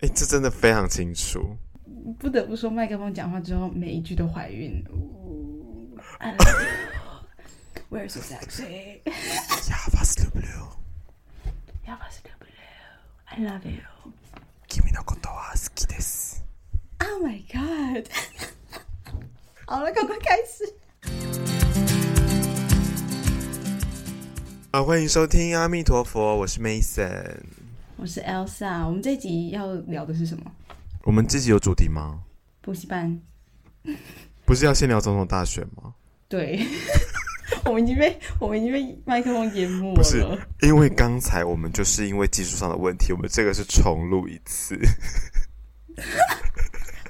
哎，这真的非常清楚。不得不说，麦克风讲话之后，每一句都怀孕。Where's so sexy? Javas lublю. Javas lublю. I love you. 君のことは好きです。Oh my god！好了，赶快开始。啊，欢迎收听阿弥陀佛，我是 Mason， 我是 Elsa。我们这集要聊的是什么？我们这集有主题吗？补习班。不是要先聊总统大选吗？对。我们已经被我们已经被麦克风淹没了。不是，因为刚才我们就是因为技术上的问题，我们这个是重录一次。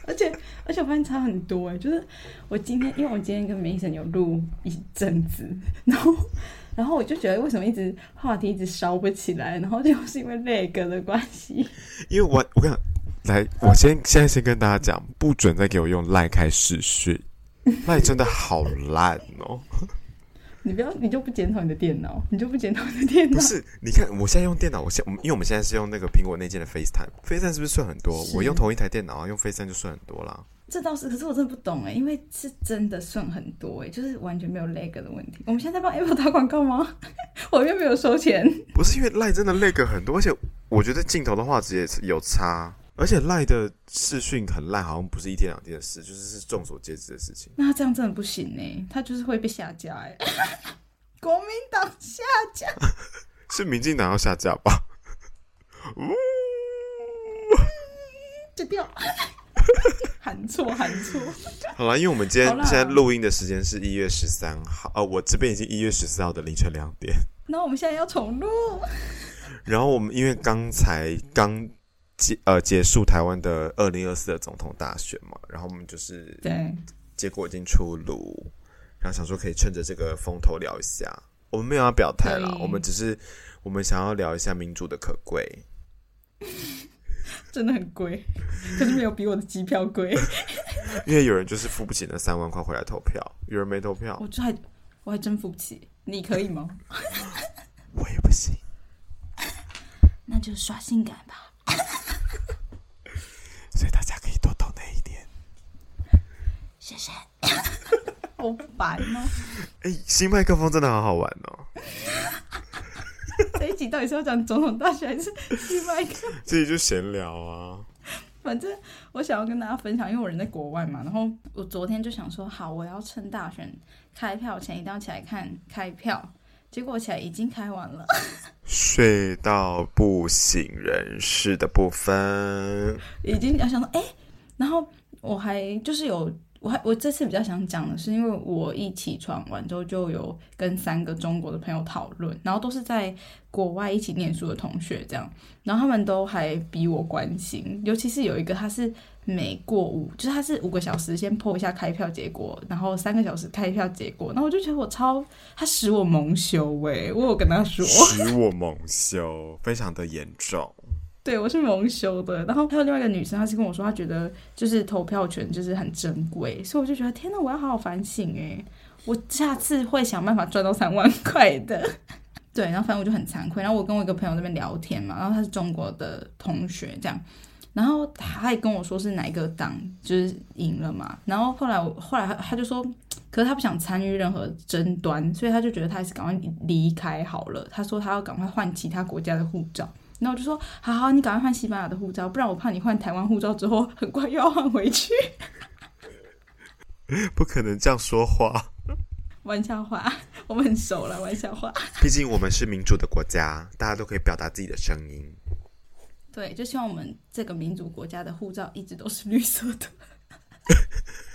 而且而且我发现差很多哎，就是我今天因为我今天跟梅森有录一阵子，然后然后我就觉得为什么一直话题一直烧不起来，然后就是因为那个的关系。因为我我跟来，我先现在先跟大家讲，不准再给我用赖开视讯，赖真的好烂哦。你不要，你就不检讨你的电脑，你就不检讨你的电脑。不是，你看我现在用电脑，我现因为我们现在是用那个苹果内建的 FaceTime，FaceTime 是不是算很多？我用同一台电脑啊，用 FaceTime 就算很多啦。这倒是，可是我真的不懂哎，因为是真的算很多哎，就是完全没有 lag 的问题。我们现在在帮 Apple 打广告吗？我又没有收钱。不是因为赖真的 lag 很多，而且我觉得镜头的画质也是有差。而且赖的视讯很烂，好像不是一天两天的事，就是是众所皆知的事情。那他这样真的不行呢，他就是会被下架哎。国民党下架，是民进党要下架吧？呜，就掉，喊错喊错。好了，因为我们今天现在录音的时间是一月十三号，呃，我这边已经一月十四号的凌晨两点。那我们现在要重录。然后我们因为刚才刚。结呃结束台湾的二零二四的总统大选嘛，然后我们就是对结果已经出炉，然后想说可以趁着这个风头聊一下。我们没有要表态啦，我们只是我们想要聊一下民主的可贵，真的很贵，可是没有比我的机票贵。因为有人就是付不起那三万块回来投票，有人没投票，我这还我还真付不起，你可以吗？我也不行，那就刷性感吧。所以大家可以多懂那一点，谢谢。好烦哦！哎，新麦克风真的好好玩哦。这一集到底是要讲总统大选还是另外一个？这集就闲聊啊。反正我想要跟大家分享，因为我人在国外嘛。然后我昨天就想说，好，我要趁大选开票前一定要起来看开票。结果起来已经开完了，睡到不省人事的部分，已经要想到哎，然后我还就是有，我还我这次比较想讲的是，因为我一起床完之后就有跟三个中国的朋友讨论，然后都是在国外一起念书的同学这样，然后他们都还比我关心，尤其是有一个他是。每过五，就是他是五个小时先破一下开票结果，然后三个小时开票结果，那我就觉得我超他使我蒙羞喂，我有跟他说使我蒙羞，非常的严重。对，我是蒙羞的。然后还有另外一个女生，她是跟我说，她觉得就是投票权就是很珍贵，所以我就觉得天哪，我要好好反省哎，我下次会想办法赚到三万块的。对，然后反正我就很惭愧。然后我跟我一个朋友那边聊天嘛，然后他是中国的同学，这样。然后他还跟我说是哪一个党就是赢了嘛，然后后来我后来他他就说，可是他不想参与任何争端，所以他就觉得他还是赶快离开好了。他说他要赶快换其他国家的护照，然后我就说好好，你赶快换西班牙的护照，不然我怕你换台湾护照之后很快又要换回去。不可能这样说话，玩笑话，我们很熟了，玩笑话。毕竟我们是民主的国家，大家都可以表达自己的声音。对，就希望我们这个民主国家的护照一直都是绿色的。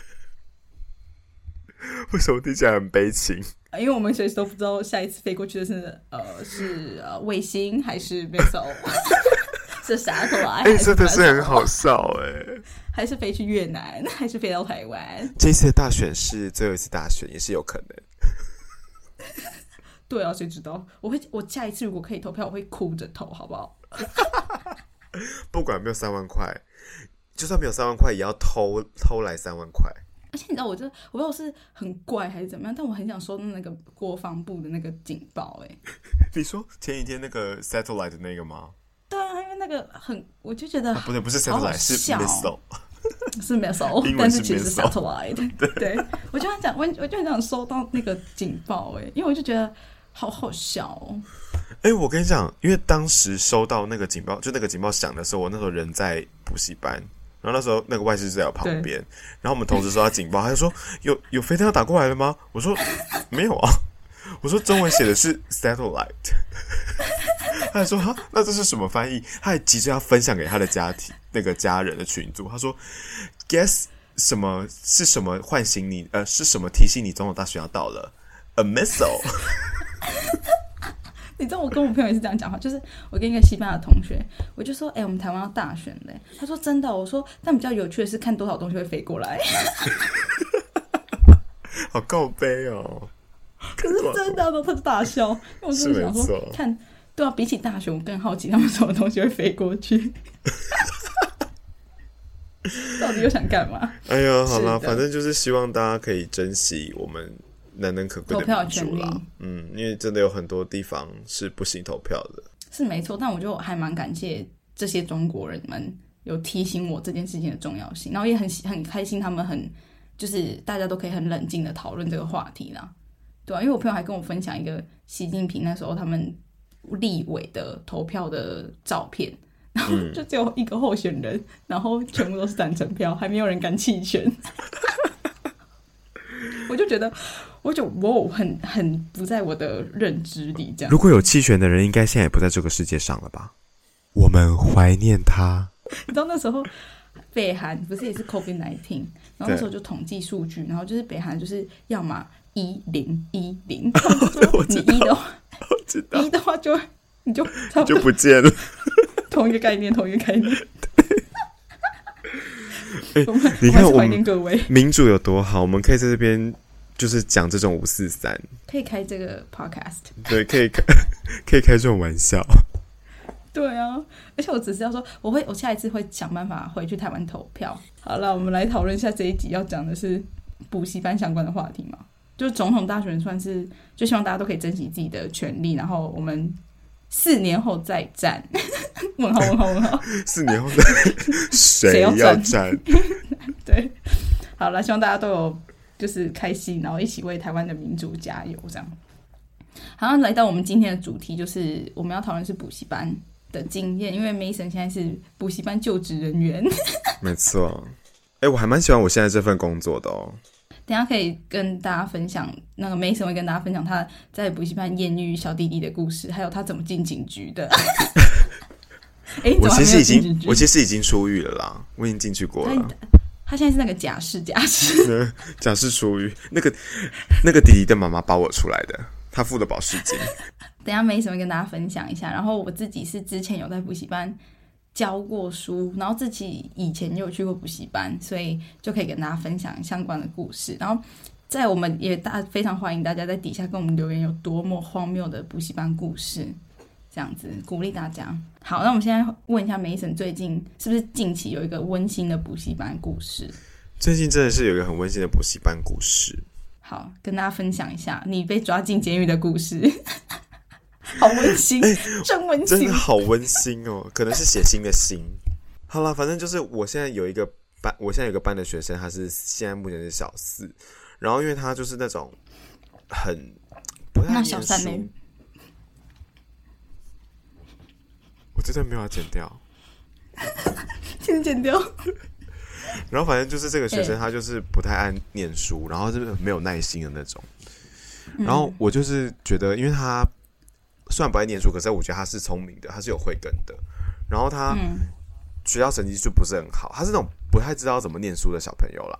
为什么听起来很悲情？因为我们随时都不知道下一次飞过去的是呃是呃卫星还是 missile，是啥过来？哎，真的是很好笑哎！还是飞去越南，还是飞到台湾？这次的大选是最后一次大选，也是有可能。对啊，谁知道？我会，我下一次如果可以投票，我会哭着投，好不好？不管没有三万块，就算没有三万块，也要偷偷来三万块。而且你知道，我就我不知道是很怪还是怎么样，但我很想收到那个国防部的那个警报。哎，你说前几天那个 satellite 的那个吗？对啊，因为那个很，我就觉得不对，不是 satellite，是 missile。是 missile，但是其实是 satellite。对，我就很想，我我就很想收到那个警报，哎，因为我就觉得好好笑哦。哎、我跟你讲，因为当时收到那个警报，就那个警报响的时候，我那时候人在补习班，然后那时候那个外事就在我旁边，然后我们同时收到警报，他就说有有飞弹要打过来了吗？我说没有啊，我说中文写的是 satellite，他还说哈，那这是什么翻译？他还急着要分享给他的家庭那个家人的群组，他说 guess 什么是什么唤醒你？呃，是什么提醒你总统大选要到了？A missile。你知道我跟我朋友也是这样讲话，就是我跟一个西班牙的同学，我就说，哎、我们台湾要大选嘞。他说真的哦，我说，但比较有趣的是看多少东西会飞过来。好告悲哦！可是真的，然后他就大笑，因为我真的想说 看，对啊，比起大选，我更好奇他们什么东西会飞过去。到底又想干嘛？哎呀，好啦，反正就是希望大家可以珍惜我们难能可贵投的民票啦。嗯，因为真的有很多地方是不行投票的。是没错，但我就还蛮感谢这些中国人们有提醒我这件事情的重要性，然后也很喜很开心，他们很就是大家都可以很冷静的讨论这个话题啦，对啊，因为我朋友还跟我分享一个习近平那时候他们立委的投票的照片。然后就只有一个候选人，然后全部都是赞成票，还没有人敢弃权。我就觉得，我就哇，很很不在我的认知里，这样。如果有弃权的人，应该现在也不在这个世界上了吧？我们怀念他。你知道那时候北韩不是也是 COVID nineteen，然后那时候就统计数据，然后就是北韩就是要么一零一零，你一的话，一的话就你就就不见了。同一个概念，同一个概念。哎你看我们还是怀念各位，民主有多好，我们可以在这边就是讲这种五四三，可以开这个 podcast。对，可以开 可以开这种玩笑。对啊，而且我只是要说，我会，我下一次会想办法回去台湾投票。好了，我们来讨论一下这一集要讲的是补习班相关的话题嘛，就是总统大选算是，就希望大家都可以珍惜自己的权利，然后我们四年后再战。问号问号问号，四年后再谁谁要要站站？对，好了，希望大家都有就是开心，然后一起为台湾的民主加油，这样。好，像来到我们今天的主题，就是我们要讨论是补习班的经验，因为 Mason 现在是补习班就职人员。没错。哎、我还蛮喜欢我现在这份工作的哦。等下可以跟大家分享，那个 Mason 会跟大家分享他在补习班艳遇小弟弟的故事，还有他怎么进警局的。我其实已经我其实已经出狱了啦，我已经进去过了。他他现在是那个假释假释，假释出狱，那个那个弟弟的妈妈保我出来的，他付的保释金。等一下 Mason 会跟大家分享一下。然后我自己是之前有在补习班教过书，然后自己以前也有去过补习班，所以就可以跟大家分享相关的故事。然后在我们也大非常欢迎大家在底下跟我们留言有多么荒谬的补习班故事，这样子鼓励大家。好，那我们现在问一下 Mason 最近是不是近期有一个温馨的补习班故事？最近真的是有一个很温馨的补习班故事。好，跟大家分享一下你被抓进监狱的故事。好温馨，真温馨真的。好温馨哦，可能是写信的心。好了，反正就是我现在有一个班，我现在有一个班的学生，他是现在目前是小四，然后因为他就是那种很不太那念小三呢真的没有要剪掉。先剪掉。然后反正就是这个学生，嗯他就是不太爱念书，然后就是没有耐心的那种。嗯然后我就是觉得，因为他虽然不爱念书，可是我觉得他是聪明的，他是有慧根的。然后他嗯，学校成绩就不是很好，他是那种不太知道怎么念书的小朋友啦，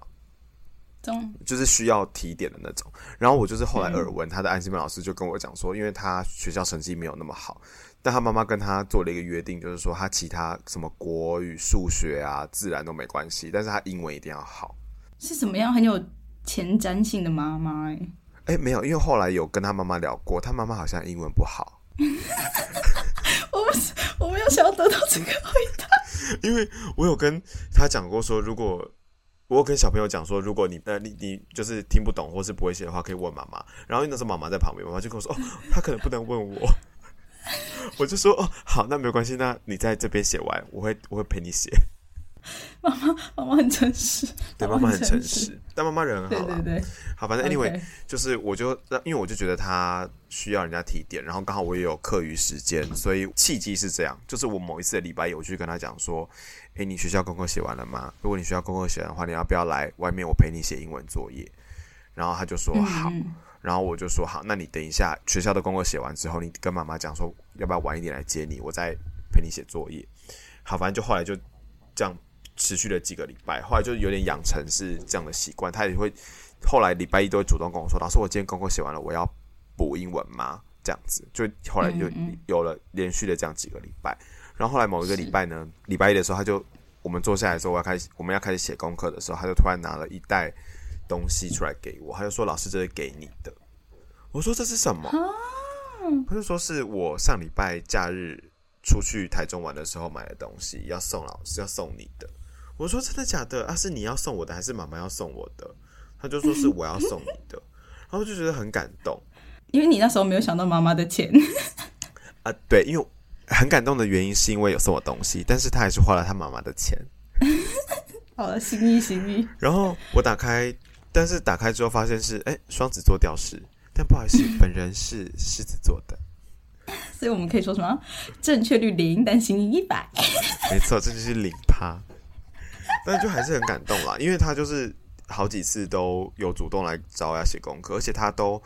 中就是需要提点的那种。然后我就是后来嗯耳闻，他的安心班老师就跟我讲说，因为他学校成绩没有那么好，但他妈妈跟他做了一个约定，就是说他其他什么国语、数学啊、自然都没关系，但是他英文一定要好。是什么样很有前瞻性的妈妈哎？哎，没有，因为后来有跟他妈妈聊过，他妈妈好像英文不好，我不是，我没有想要得到这个回答。因为我有跟他讲过说，如果我有跟小朋友讲说，如果你呃你你就是听不懂或是不会写的话，可以问妈妈。然后那时候妈妈在旁边，妈妈就跟我说，哦，他可能不能问我。我就说哦，好，那没有关系，那你在这边写完，我会我会陪你写。妈妈，妈妈很诚实，对，妈妈很诚实，但妈妈人很好啦对对，好，反正 anyway，OK 就是我就因为我就觉得他需要人家提点，然后刚好我也有课余时间，所以契机是这样，就是我某一次的礼拜一，我去跟他讲说，诶，你学校功课写完了吗？如果你学校功课写完的话，你要不要来外面我陪你写英文作业？然后他就说好，嗯然后我就说好，那你等一下学校的功课写完之后，你跟妈妈讲说要不要晚一点来接你，我再陪你写作业。好，反正就后来就这样持续了几个礼拜，后来就有点养成是这样的习惯，他也会后来礼拜一都会主动跟我说，老师，我今天功课写完了，我要补英文吗？这样子，就后来就有了连续的这样几个礼拜，然后后来某一个礼拜呢，礼拜一的时候，他就我们坐下来的时候，我要开始我们要开始写功课的时候，他就突然拿了一袋东西出来给我，他就说：“老师，这是给你的。”我说：“这是什么？”他就说：“是我上礼拜假日出去台中玩的时候买的东西，要送老师，要送你的。”我说：“真的假的？啊，是你要送我的，还是妈妈要送我的？”他就说：“是我要送你的。”然后就觉得很感动因为你那时候没有想到妈妈的钱，啊，对，因为很感动的原因是因为有送我东西，但是他还是花了他妈妈的钱。好了，心意心意，然后我打开，但是打开之后发现是哎双子座吊饰，但不好意思，本人是狮子座的。所以我们可以说什么？正确率零，但心意一百。没错，这就是零趴，但就还是很感动啦，因为他就是好几次都有主动来找我要写功课，而且他都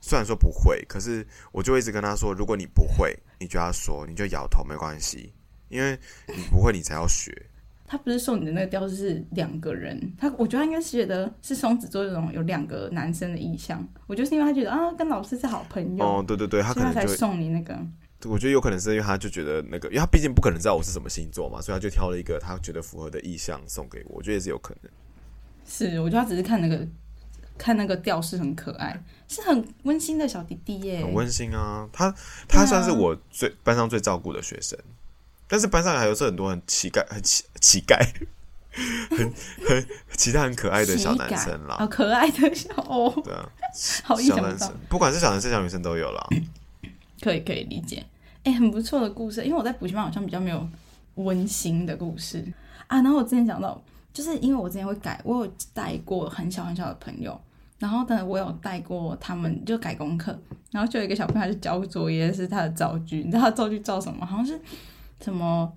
虽然说不会，可是我就一直跟他说，如果你不会，你就要说，你就摇头没关系，因为你不会，你才要学。他不是送你的那个吊饰是两个人，他我觉得他应该是觉得是双子座这种有两个男生的意向，我觉得是因为他觉得啊跟老师是好朋友，哦，对对对，他可能就送你那个。我觉得有可能是因为他就觉得那个，因为他毕竟不可能知道我是什么星座嘛，所以他就挑了一个他觉得符合的意向送给我，我觉得也是有可能。是，我觉得他只是看那个看那个吊饰很可爱，是很温馨的小弟弟耶。很温馨啊。他他算是我最班上最照顾的学生，但是班上还有是很多很乞丐、很乞乞丐、很很其他很可爱的小男生哦，啦。可爱的小哦，对啊，好小男生，，不管是小男生小女生都有啦。可以可以理解。哎、很不错的故事，因为我在补习班好像比较没有温馨的故事啊。然后我之前讲到，就是因为我之前会改，我有带过很小很小的朋友，然后呢，我有带过他们就改功课，然后就有一个小朋友他就交作业是他的造句，你知道他造句造什么？好像是什么。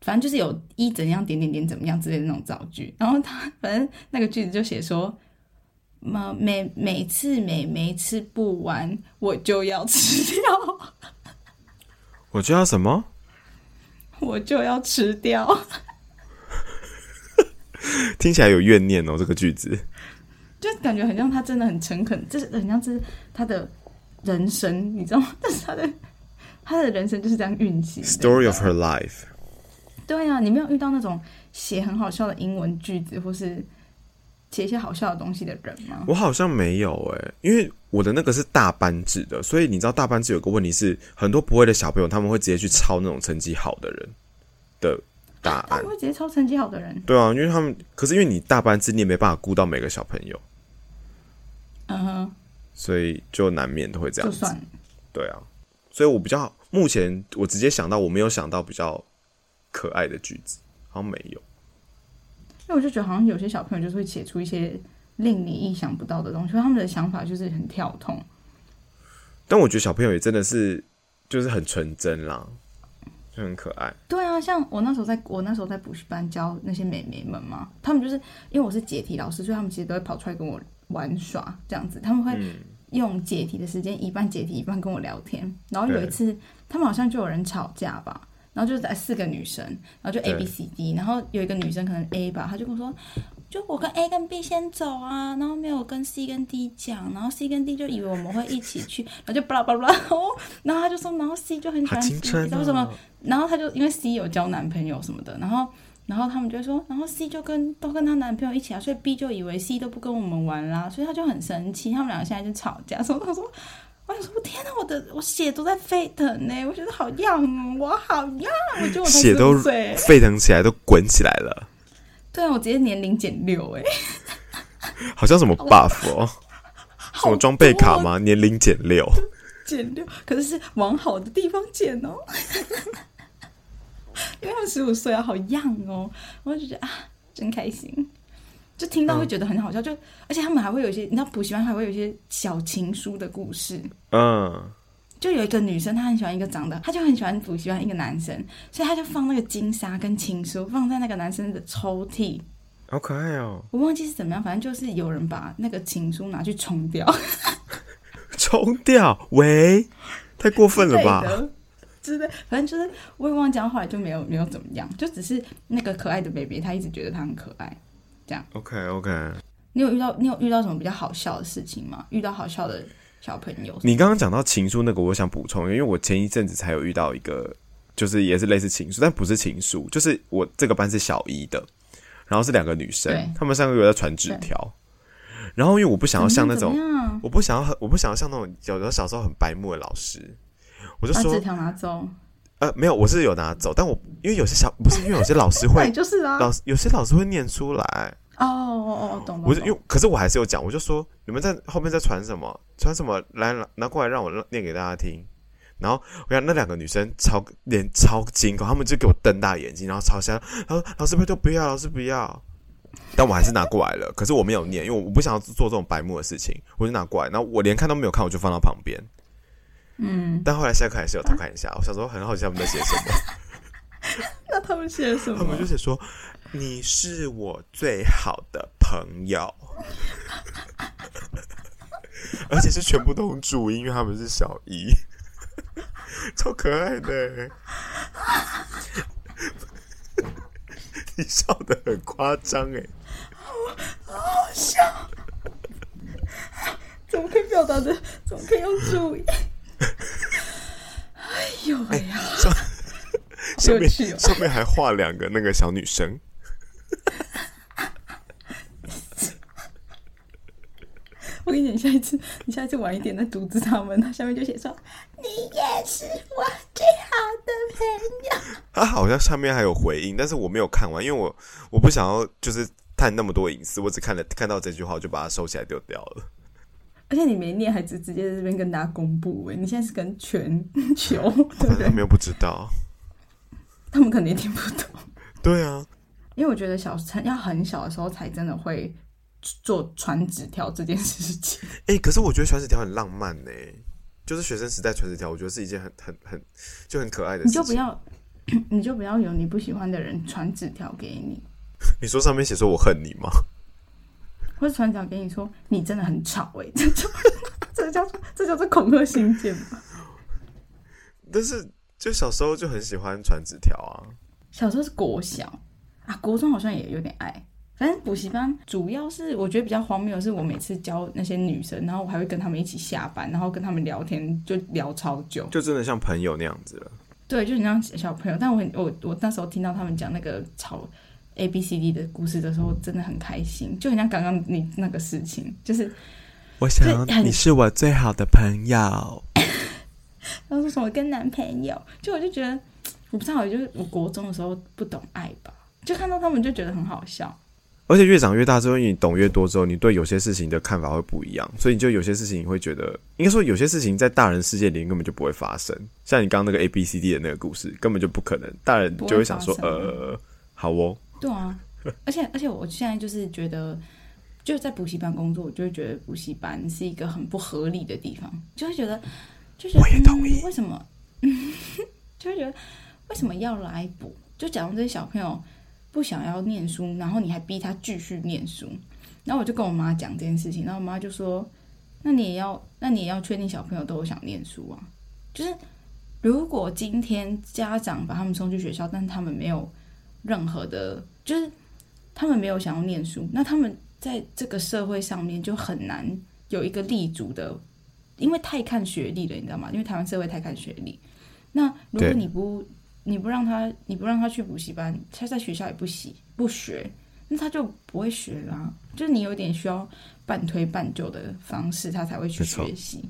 反正就是有一怎样点点点怎么样之类的那种造句，然后他 反正那个句子就写说，每每每次每每吃不完，我就要吃掉。我就要什么？我就要吃掉，听起来有怨念哦，这个句子。就感觉很像他真的很诚恳，这是很像是他的人生，你知道吗？但是他的他的人生就是这样运行。Story of her life。对啊，你没有遇到那种写很好笑的英文句子，或是写一些好笑的东西的人吗？我好像没有诶、因为我的那个是大班制的，所以你知道大班制有个问题是，很多不会的小朋友他们会直接去抄那种成绩好的人的答案他们。会直接抄成绩好的人，对啊，因为他们可是因为你大班制，你也没办法顾到每个小朋友，嗯哼，所以就难免都会这样子。就算对啊，所以我比较目前我直接想到，我没有想到比较可爱的句子，好像没有。因为我就觉得好像有些小朋友就是会写出一些令你意想不到的东西，他们的想法就是很跳痛。但我觉得小朋友也真的是就是很纯真啦，就很可爱。对啊，像我那时候在我那时候在补习班教那些美眉们嘛，他们就是因为我是解题老师，所以他们其实都会跑出来跟我玩耍这样子。他们会嗯用解题的时间一半解题一半跟我聊天。然后有一次，他们好像就有人吵架吧，然后就是在四个女生，然后就 A B C D，然后有一个女生可能 A 吧，她就跟我说。就我跟 A 跟 B 先走啊，然后没有跟 C 跟 D 讲，然后 C 跟 D 就以为我们会一起去，然后就巴拉巴拉哦，然后然后他就说，然后 C 就很喜欢 C，青春你知道为什么哦！然后他就因为 C 有交男朋友什么的，然后然后他们就说，然后 C 就跟都跟她男朋友一起啊，所以 B 就以为 C 都不跟我们玩啦，所以他就很生气，他们两个现在就吵架。说他说，我想说，天哪，我的我血都在沸腾呢，我觉得好痒哦，我好痒，我觉得我才血都沸腾起来，都滚起来了，对啊，我直接年龄减六哎，好像什么 buff 哦，什么装备卡吗？年龄减六，减六，可是是往好的地方减哦。因为他们十五岁啊，好样哦！我就觉得啊，真开心。就听到会觉得很好笑，就而且他们还会有一些，你知道补习班还会有一些小情书的故事。嗯，就有一个女生，她很喜欢一个长得，她就很喜欢补习班一个男生，所以她就放那个金沙跟情书放在那个男生的抽屉。好可爱哦！我忘记是怎么样，反正就是有人把那个情书拿去冲掉。冲掉？喂，太过分了吧？之类，反正就是我也忘记，后来就没有没有怎么样，就只是那个可爱的 baby，他一直觉得他很可爱。这样，OK OK。你有遇到你有遇到什么比较好笑的事情吗？遇到好笑的小朋友？你刚刚讲到情书那个，我想补充，因为我前一阵子才有遇到一个，就是也是类似情书，但不是情书，就是我这个班是小一的，然后是两个女生，她们三个月在传纸条，然后因为我不想要像那种，我不想要很，我不想要像那种有的小时候很白目的老师，我就说纸条拿走。呃，没有，我是有拿走，但我因为有些小不是因为有些老师会，就是啊，老师有些老师会念出来。哦哦哦，懂我就因为，可是我还是有讲，我就说你们在后面在传什么，传什么来拿过来让我念给大家听。然后我看那两个女生超脸超惊恐，他们就给我瞪大眼睛，然后超香。他说：“老师不都不要，老师不要。”但我还是拿过来了，可是我没有念，因为我不想要做这种白目的事情，我就拿过来。然后我连看都没有看，我就放到旁边。嗯，但后来下课还是有偷看一下。我小时候很好奇他们在写什么。那他们写什么？他们就写说：“你是我最好的朋友。” 而且是全部都用注音，因为他们是小一，超可爱的。你笑的很夸张哎，好好笑！怎么可以表达的？怎么可以用注音？哎呦哎呀！上 面上面还画两个那个小女生。我跟你讲，下一次你下一次晚一点再阻止他们，他下面就写说：“你也是我最好的朋友。”他好像上面还有回应，但是我没有看完，因为我我不想要就是探那么多隐私，我只看了看到这句话，我就把它收起来丢掉了。而且你没念，还直直接在这边跟大家公布哎！你现在是跟全 球，对他们又不知道，他们肯定听不懂。对啊，因为我觉得小要很小的时候才真的会做传纸条这件事情。哎，可是我觉得传纸条很浪漫呢，就是学生时代传纸条，我觉得是一件很很很就很可爱的事情。你就不要，你就不要有你不喜欢的人传纸条给你。你说上面写说我恨你吗？或者传条给你说你真的很吵哎，这叫这叫这叫做恐吓信件吧？但是就小时候就很喜欢传纸条啊。小时候是国小啊，国中好像也有点爱。反正补习班主要是我觉得比较荒谬的是，我每次教那些女生，然后我还会跟他们一起下班，然后跟他们聊天，就聊超久，就真的像朋友那样子了。对，就很像小朋友。但我很我我那时候听到他们讲那个吵。A B C D 的故事的时候，真的很开心，就很像刚刚你那个事情，就是我想你是我最好的朋友。然后说什么跟男朋友，就我就觉得我不知道，就是我国中的时候不懂爱吧，就看到他们就觉得很好笑。而且越长越大之后，你懂越多之后，你对有些事情的看法会不一样，所以你就有些事情你会觉得，应该说有些事情在大人世界里根本就不会发生。像你刚刚那个 A B C D 的那个故事，根本就不可能，大人就会想说，呃，好哦。对啊，而且而且我现在就是觉得，就在补习班工作，我就会觉得补习班是一个很不合理的地方，就会觉得，就是为什么？就会觉得为什么要来补？就假如这些小朋友不想要念书，然后你还逼他继续念书，然后我就跟我妈讲这件事情，然后我妈就说：“那你也要，那你也要确定小朋友都有想念书啊。就是如果今天家长把他们送去学校，但他们没有。”任何的，就是他们没有想要念书，那他们在这个社会上面就很难有一个立足的，因为太看学历了，你知道吗？因为台湾社会太看学历。那如果你不你不让他你不让他去补习班，他在学校也不习不学，那他就不会学啦。就是你有点需要半推半就的方式，他才会去学习。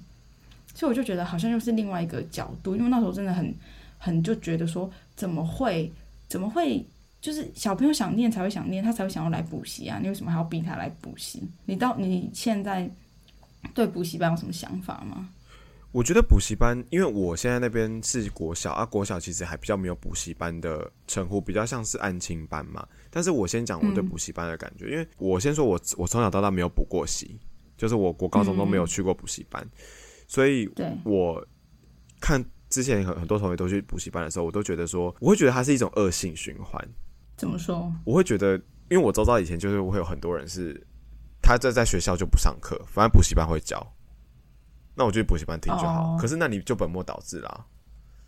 所以我就觉得好像又是另外一个角度，因为那时候真的很很就觉得说，怎么会怎么会？就是小朋友想念才会想念，他才会想要来补习啊！你为什么还要逼他来补习？你到你现在对补习班有什么想法吗？我觉得补习班，因为我现在那边是国小啊，国小其实还比较没有补习班的称呼，比较像是安亲班嘛。但是我先讲我对补习班的感觉，因为我先说我我从小到大没有补过习，就是我国高中都没有去过补习班，所以我看之前很很多同学都去补习班的时候，我都觉得说，我会觉得它是一种恶性循环。怎么说？我会觉得，因为我周遭以前就是会有很多人是他在在学校就不上课，反正补习班会教。那我觉得补习班听就好，可是那你就本末倒置啦。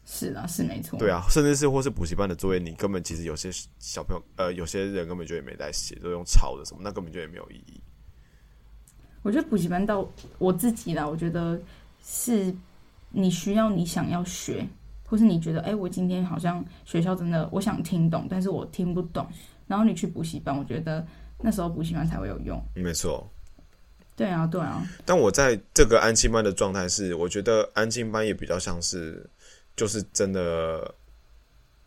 是啊，是没错。对啊，甚至是或是补习班的作业，你根本其实有些小朋友，呃，有些人根本就也没在写，都用抄的什么，那根本就也没有意义。我觉得补习班到我自己啦，我觉得是你需要你想要学，或是你觉得，哎，我今天好像学校真的我想听懂，但是我听不懂，然后你去补习班，我觉得那时候补习班才会有用。没错。对啊，对啊。但我在这个安心班的状态是，我觉得安心班也比较像是，就是真的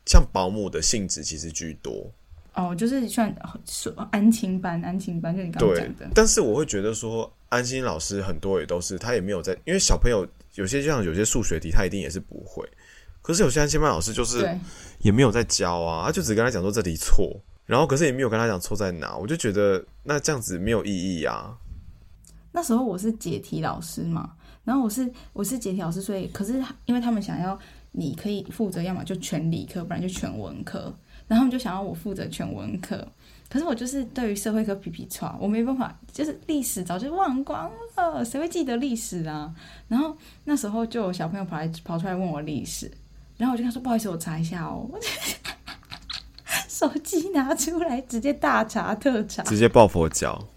像保姆的性质，其实居多。哦，就是算说安亲班，安亲班就你刚刚讲的。但是我会觉得说，安心老师很多也都是他也没有在，因为小朋友有些像有些数学题，他一定也是不会。可是有些安亲班老师就是也没有在教啊，他就只跟他讲说这里错，然后可是也没有跟他讲错在哪，我就觉得那这样子没有意义啊。那时候我是解题老师嘛，然后我是我是解题老师，所以可是因为他们想要你可以负责，要么就全理科，不然就全文科，然后他们就想要我负责全文科，可是我就是对于社会科皮皮差，我没办法，就是历史早就忘光了，谁会记得历史啊？然后那时候就有小朋友跑来跑出来问我历史，然后我就跟他说不好意思，我查一下哦，手机拿出来直接大查特查，直接抱佛脚，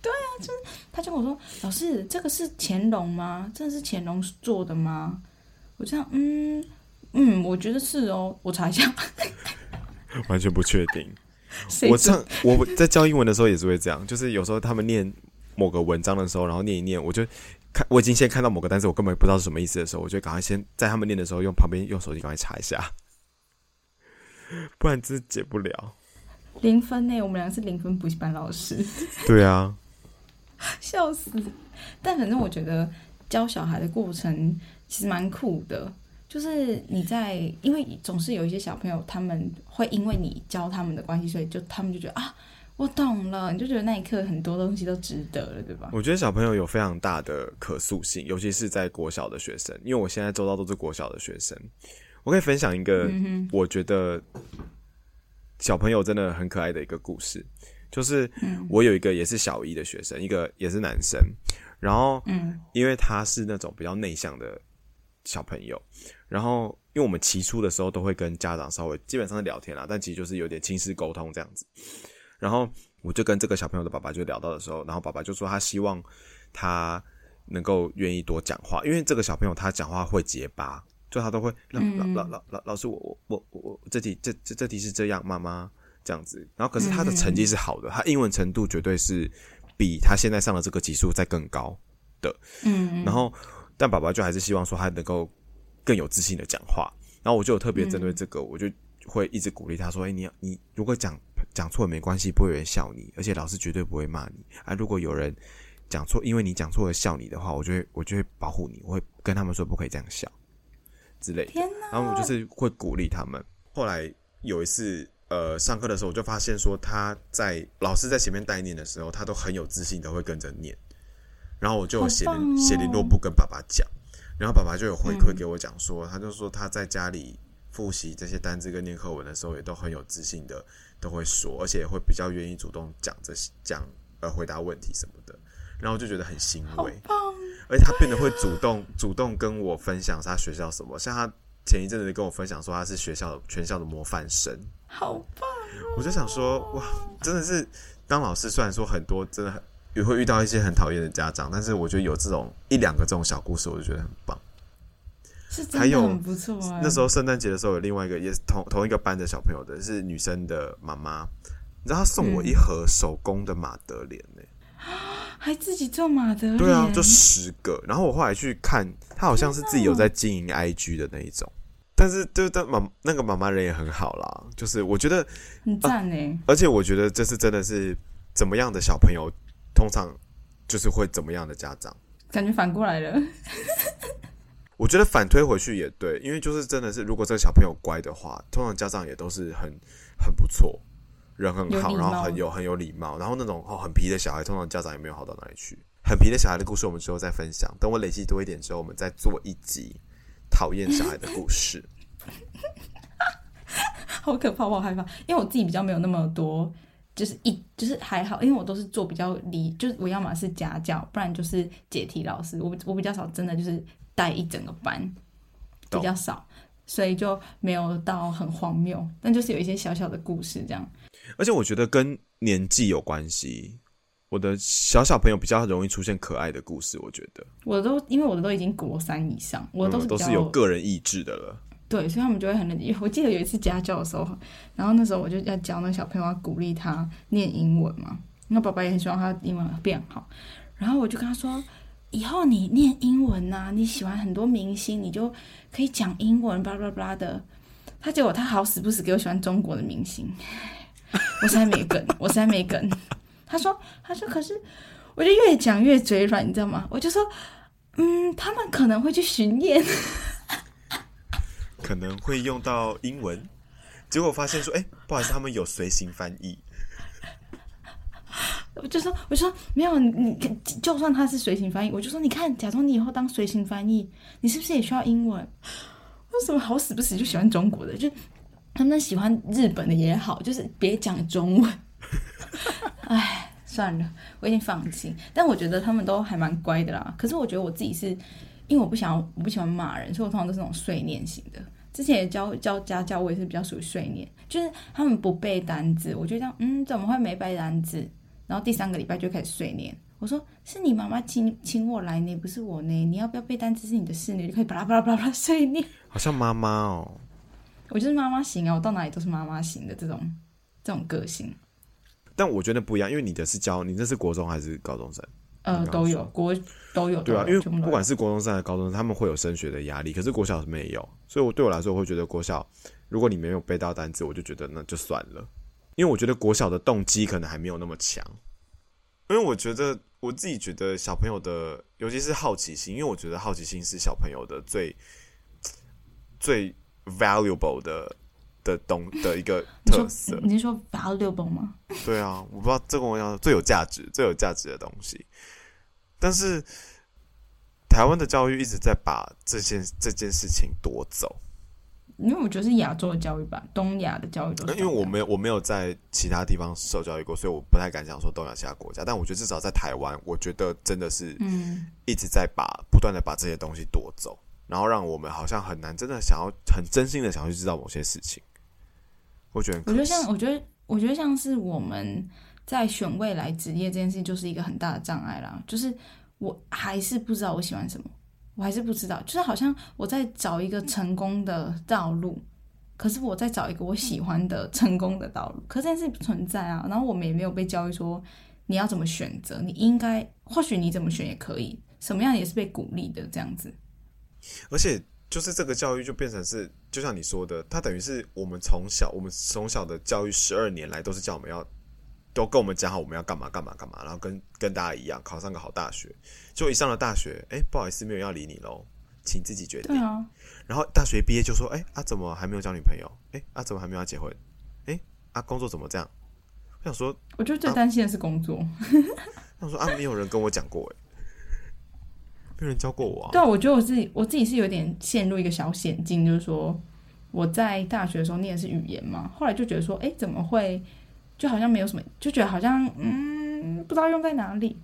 对啊，就是。他就跟我说：“老师，这个是乾隆吗？真的是乾隆做的吗？”我这样，嗯嗯，我觉得是哦。我查一下，完全不确定。我上我在教英文的时候也是会这样，就是有时候他们念某个文章的时候，然后念一念，我就看我已经先看到某个单词，我根本不知道是什么意思的时候，我就赶快先在他们念的时候，用旁边用手机赶快查一下，不然真解不了。零分呢？我们两个是零分补习班老师。对啊。笑死！但反正我觉得教小孩的过程其实蛮酷的，就是你在，因为总是有一些小朋友，他们会因为你教他们的关系，所以就他们就觉得啊，我懂了，你就觉得那一刻很多东西都值得了，对吧？我觉得小朋友有非常大的可塑性，尤其是在国小的学生，因为我现在周遭都是国小的学生，我可以分享一个我觉得小朋友真的很可爱的一个故事。就是我有一个也是小一的学生，一个也是男生，然后，因为他是那种比较内向的小朋友，然后因为我们起初的时候都会跟家长稍微基本上是聊天啦，但其实就是有点亲师沟通这样子，然后我就跟这个小朋友的爸爸就聊到的时候，然后爸爸就说他希望他能够愿意多讲话，因为这个小朋友他讲话会结巴，就他都会老老老老老老师我我我我我这题这这这题是这样，妈妈。这样子，然后可是他的成绩是好的，他英文程度绝对是比他现在上的这个级数在更高的。嗯，然后但爸爸就还是希望说他能够更有自信的讲话。然后我就有特别针对这个，我就会一直鼓励他说：“哎，你你如果讲讲错没关系，不会有人笑你，而且老师绝对不会骂你。啊，如果有人讲错，因为你讲错了笑你的话，我就会我就会保护你，我会跟他们说不可以这样笑之类的。然后我就是会鼓励他们。后来有一次。呃，上课的时候我就发现说，他在老师在前面带念的时候，他都很有自信的会跟着念。然后我就写写联络簿跟爸爸讲，然后爸爸就有回馈给我讲说，他就说他在家里复习这些单字跟念课文的时候，也都很有自信的都会说，而且会比较愿意主动讲这些讲呃回答问题什么的。然后就觉得很欣慰，而且他变得会主动主动跟我分享他学校什么，像他前一阵子跟我分享说他是学校全校的模范生。好棒！我就想说，哇，真的是当老师，虽然说很多，真的很也会遇到一些很讨厌的家长，但是我觉得有这种一两个这种小故事，我就觉得很棒。是真的很不错啊！那时候圣诞节的时候，有另外一个也是同同一个班的小朋友的，是女生的妈妈，你知道她送我一盒手工的马德莲呢，还自己做马德莲，对啊，就十个。然后我后来去看，她好像是自己有在经营 IG 的那一种。但是，就但妈那个妈妈人也很好啦，就是我觉得很赞呢。而且我觉得这是真的是怎么样的小朋友，通常就是会怎么样的家长，感觉反过来了。我觉得反推回去也对，因为就是真的是，如果这个小朋友乖的话，通常家长也都是很很不错，人很好，然后很有很有礼貌，然后那种哦很皮的小孩，通常家长也没有好到哪里去。很皮的小孩的故事，我们之后再分享。等我累积多一点之后，我们再做一集讨厌小孩的故事。好可怕，我好害怕，因为我自己比较没有那么多，就是一就是还好，因为我都是做比较离，就是我要么是家教，不然就是解题老师。我我比较少，真的就是带一整个班，比较少，所以就没有到很荒谬，但就是有一些小小的故事这样。而且我觉得跟年纪有关系，我的小小朋友比较容易出现可爱的故事。我觉得我都因为我的都已经国三以上，我都是都是有个人意志的了。对，所以他们就会很认真。我记得有一次家教的时候，然后那时候我就要教那个小朋友，要鼓励他念英文嘛。那爸爸也很希望他英文变好，然后我就跟他说：“以后你念英文呐，你喜欢很多明星，你就可以讲英文，巴拉巴拉的。”他结果他好死不死给我喜欢中国的明星，我实在没梗，我实在没梗。他说：“他说可是，我就越讲越嘴软，你知道吗？”我就说：“嗯，他们可能会去巡演。”可能会用到英文，结果发现说：“哎，不好意思，他们有随行翻译。”我就说：“我说没有，你就算他是随行翻译，我就说你看，假装你以后当随行翻译，你是不是也需要英文？为什么好死不死就喜欢中国的？就他们喜欢日本的也好，就是别讲中文。哎，算了，我已经放弃。但我觉得他们都还蛮乖的啦。可是我觉得我自己是因为我不想，我不喜欢骂人，所以我通常都是那种碎念型的。之前也教教家教，我也是比较属于碎念，就是他们不背单词，我就这样，嗯，怎么会没背单词？然后第三个礼拜就开始碎念，我说是你妈妈请请我来呢，不是我呢，你要不要背单词是你的事呢，就可以巴拉巴拉巴拉碎念。好像妈妈哦，我就是妈妈型啊，我到哪里都是妈妈型的这种这种个性。但我觉得不一样，因为你的是教你那是国中还是高中生？呃，都有国都有对啊，因为不管是国中生还是高中生，他们会有升学的压力，可是国小是没有，所以我对我来说，我会觉得国小如果你没有背到单词，我就觉得那就算了，因为我觉得国小的动机可能还没有那么强，因为我觉得我自己觉得小朋友的，尤其是好奇心，因为我觉得好奇心是小朋友的最最 valuable 的。的东的一个 特色，你是说 valuable 吗？对啊，我不知道这个我要最有价值、最有价值的东西。但是台湾的教育一直在把这件这件事情夺走，因为我觉得是亚洲的教育吧，东亚的教育都是。因为我没有我没有在其他地方受教育过，所以我不太敢讲说东亚其他国家。但我觉得至少在台湾，我觉得真的是嗯，一直在把不断的把这些东西夺走，然后让我们好像很难真的想要很真心的想要去知道某些事情。我觉得，我觉得像，我觉得，我觉得像是我们在选未来职业这件事情，就是一个很大的障碍啦。就是我还是不知道我喜欢什么，我还是不知道。就是好像我在找一个成功的道路，可是我在找一个我喜欢的成功的道路，可是这件事不存在啊。然后我们也没有被教育说你要怎么选择，你应该或许你怎么选也可以，什么样也是被鼓励的这样子。而且。就是这个教育就变成是，就像你说的，它等于是我们从小，我们从小的教育十二年来都是叫我们要，都跟我们讲好我们要干嘛干嘛干嘛，然后跟跟大家一样考上个好大学。就一上了大学，哎，不好意思，没有要理你喽，请自己决定。啊。然后大学毕业就说，哎，啊怎么还没有交女朋友？哎，啊怎么还没有要结婚？哎，啊工作怎么这样？我想说，我觉得最担心的是工作。我想说啊，没有人跟我讲过，哎。没有人教过我啊！对啊，我觉得我自己我自己是有点陷入一个小险境，就是说我在大学的时候念的是语言嘛，后来就觉得说，哎，怎么会就好像没有什么，就觉得好像嗯，不知道用在哪里。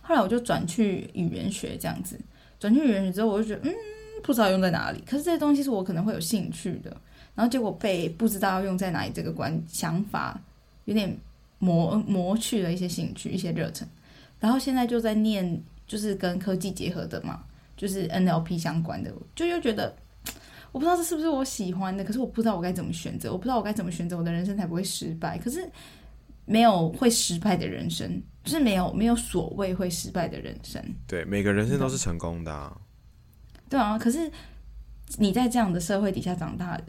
后来我就转去语言学这样子，转去语言学之后，我就觉得嗯，不知道用在哪里。可是这些东西是我可能会有兴趣的，然后结果被不知道用在哪里这个观想法有点磨磨去了一些兴趣、一些热忱，然后现在就在念。就是跟科技结合的嘛，就是 NLP 相关的，就又觉得我不知道这是不是我喜欢的，可是我不知道我该怎么选择，我不知道我该怎么选择，我的人生才不会失败。可是没有会失败的人生，就是没有没有所谓会失败的人生。对，每个人生都是成功的。对啊，可是你在这样的社会底下长大。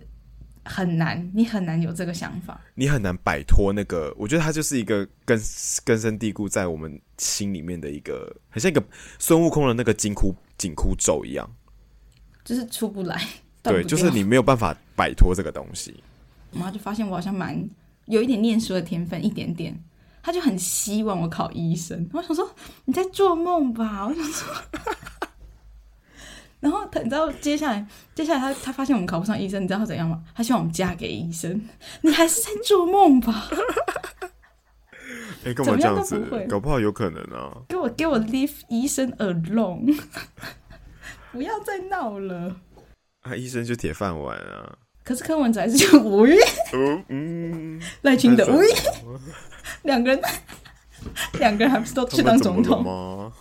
很难，你很难有这个想法，你很难摆脱那个。我觉得它就是一个根根深蒂固在我们心里面的一个，很像一个孙悟空的那个紧箍紧箍咒一样。就是出不来。对，就是你没有办法摆脱这个东西。我妈就发现我好像蛮有一点念书的天分，一点点，她就很希望我考医生。我想说你在做梦吧，我想说。然后他，你知道接下来，接下来他他发现我们考不上医生，你知道她怎样吗？他希望我们嫁给医生。你还是在做梦吧？哎、干怎么样嘛这样子不会？搞不好有可能啊。给我给我 leave 医生 alone，不要再闹了。啊，医生就铁饭碗啊。可是柯文哲还是就无语，哦，嗯，赖清德太无语爽，两个人，两个人还不是都去当总统？吗？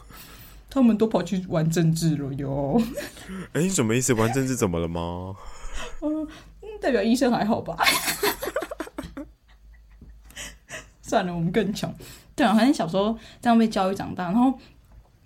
他们都跑去玩政治了哟。哎、你什么意思？玩政治怎么了吗？嗯，代表医生还好吧？算了，我们更穷。对啊，反正小时候这样被教育长大，然后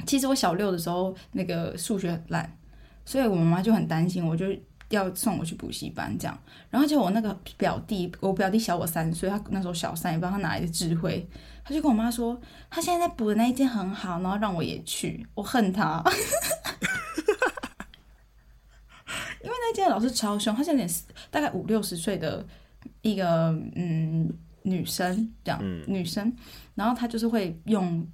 其实我小六的时候那个数学很烂，所以我妈妈就很担心，我就要送我去补习班这样。然后就我那个表弟，我表弟小我三岁，他那时候小三，也不知道他哪来的智慧，他就跟我妈说，他现在在补的那一间很好，然后让我也去，我恨他。因为那间老师超凶，他是有点大概五六十岁的一个嗯女生这样，嗯女生，然后他就是会用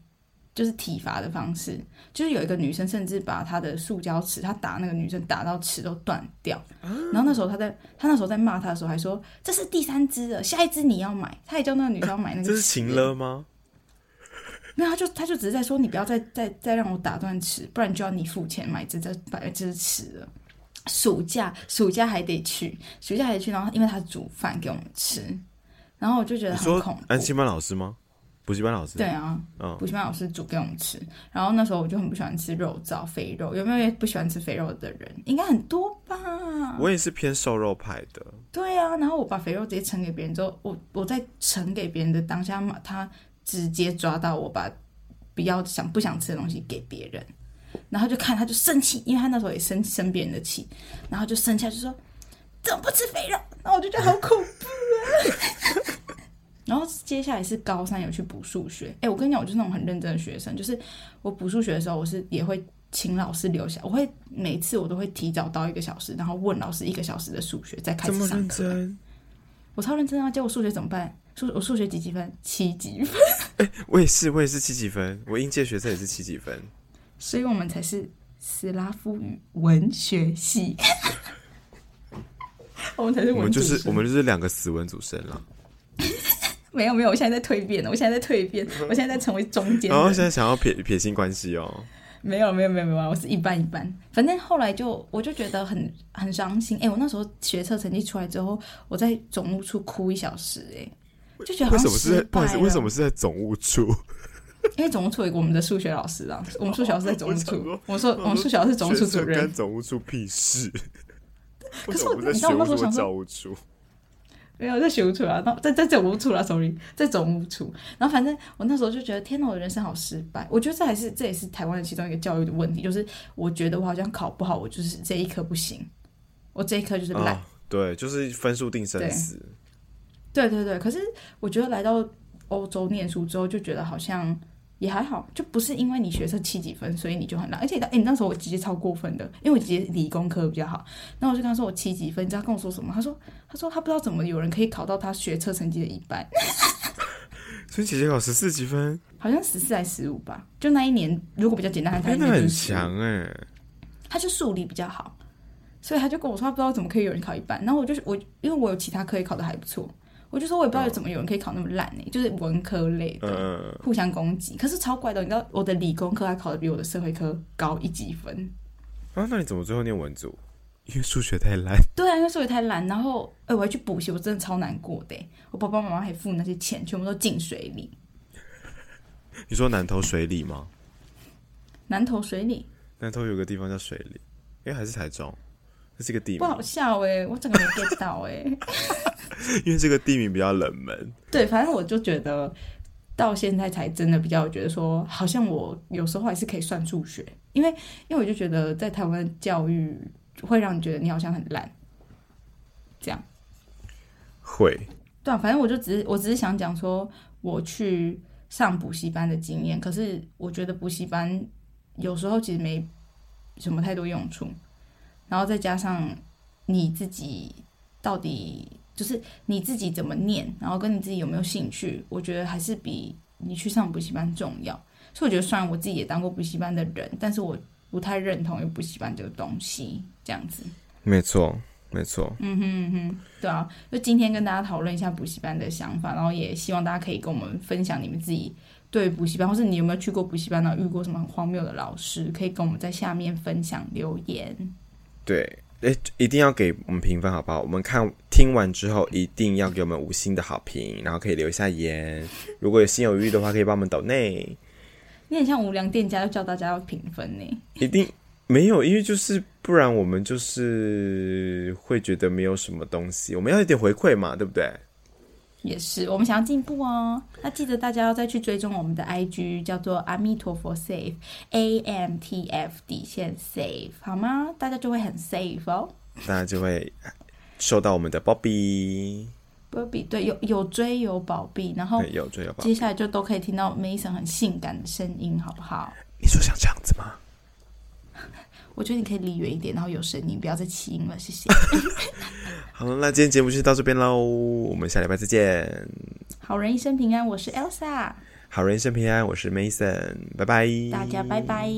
就是体罚的方式，就是有一个女生甚至把她的塑胶尺，她打那个女生打到尺都断掉，然后那时候她在她那时候在骂她的时候还说这是第三只了，下一只你要买，她也叫那个女生要买那个，这是情了？吗？没有，他就他就只是在说你不要再再再让我打断尺，不然就要你付钱买这这买这只尺了。暑假暑假还得去，暑假还得去，然后因为他煮饭给我们吃，然后我就觉得很恐怖。安亲班老师吗？补习班老师？对，啊，嗯补习班老师煮给我们吃，然后那时候我就很不喜欢吃肉燥肥肉，有没有也不喜欢吃肥肉的人？应该很多吧。我也是偏瘦肉派的。对啊，然后我把肥肉直接盛给别人之后，我我在盛给别人的当下嘛，他直接抓到我把不要想不想吃的东西给别人，然后就看他就生气，因为他那时候也生生别人的气，然后就生气，他就说怎么不吃肥肉？然后我就觉得好恐怖啊。然后接下来是高三有去补数学，哎，我跟你讲，我就是那种很认真的学生，就是我补数学的时候，我是也会请老师留下，我会每次我都会提早到一个小时，然后问老师一个小时的数学，再开始上课。我超认真啊！教我数学怎么办？数我数学几几分？七几分，我也是，我也是七几分。我应届学生也是七几分。所以我们才是斯拉夫语文学系。我们才是我们就是我们就是两个死文组生了。没 有没有，我现在在蜕变了，我现在在蜕变，我现在在成为中间。然后现在想要撇撇清关系哦。没有没有没有没有，我是一半一半。反正后来就我就觉得很很伤心。哎、我那时候学测成绩出来之后，我在总务处哭一小时、哎，就觉得为什么是不好意思？为什了么是在总务处？因为总务处有我们的数学老师啊，我们数学老师在总务处我想说。我们数学老师是总务处主任学测干，总务处屁事？可是我你知道我那时候想说？没有在学务处啊，然后在在整舞处啦，sorry，在总务处。然后反正我那时候就觉得，天哪，我的人生好失败。我觉得这还是这也是台湾的其中一个教育的问题，就是我觉得我好像考不好，我就是这一科不行，我这一科就是烂。啊，对，就是分数定生死。对对对，可是我觉得来到欧洲念书之后，就觉得好像也还好，就不是因为你学测七几分，所以你就很烂。而且，哎，你那时候我姐姐超过分的，因为我姐姐理工科比较好，然后我就跟她说我七几分，你知道她跟我说什么？她说她说她不知道怎么有人可以考到她学测成绩的一半，所以姐姐考十四几分，好像十四还十五吧。就那一年，如果比较简单，她真的很应该就是15强哎。他就数理比较好，所以他就跟我说他不知道怎么可以有人考一半。然后我就是我，因为我有其他科也考的还不错，我就说我也不知道怎么有人可以考那么烂呢、就是文科类的。嗯，互相攻击，可是超怪的，你知道我的理工科还考的比我的社会科高一级分。啊，那你怎么最后念文组？因为数学太烂。对啊，因为数学太烂，然后哎、我还去补习，我真的超难过的欸。我爸爸妈妈还付那些钱，全部都进水里，你说南投水里吗？南投水里南投有个地方叫水里，哎，还是台中？这是一个地不好，笑哎，我整个没 get 到哎。因为这个地名比较冷门。对，反正我就觉得到现在才真的比较觉得说，好像我有时候还是可以算数学，因为因为我就觉得在台湾教育会让你觉得你好像很烂，这样。会，对啊，反正我就只是我只是想讲说，我去上补习班的经验。可是我觉得补习班有时候其实没什么太多用处。然后再加上你自己到底就是你自己怎么念，然后跟你自己有没有兴趣，我觉得还是比你去上补习班重要。所以我觉得，虽然我自己也当过补习班的人，但是我不太认同有补习班这个东西，这样子。没错，没错。嗯哼嗯哼，对啊，就今天跟大家讨论一下补习班的想法，然后也希望大家可以跟我们分享你们自己对补习班，或是你有没有去过补习班，然后遇过什么很荒谬的老师，可以跟我们在下面分享留言。对，哎，一定要给我们评分好不好？我们看听完之后，一定要给我们五星的好评，然后可以留一下言。如果有心有余的话，可以帮我们抖内。你很像无良店家，要叫大家要评分呢。一定没有，因为就是不然我们就是会觉得没有什么东西，我们要一点回馈嘛，对不对？也是，我们想要进步哦。那记得大家要再去追踪我们的 IG，叫做阿弥陀佛 Safe，A M T F 底线 Safe，好吗？大家就会很 safe 哦。大家就会收到我们的 Bobby。波比对有有追有宝币，然后有追有宝，接下来就都可以听到 Mason 很性感的声音，好不好？你说像这样子吗？我觉得你可以离远一点然后有声音不要再起音了谢谢。好了那今天节目就到这边喽我们下礼拜再见。好人一生平安我是 elsa 好人一生平安我是 mason 拜拜。大家拜拜。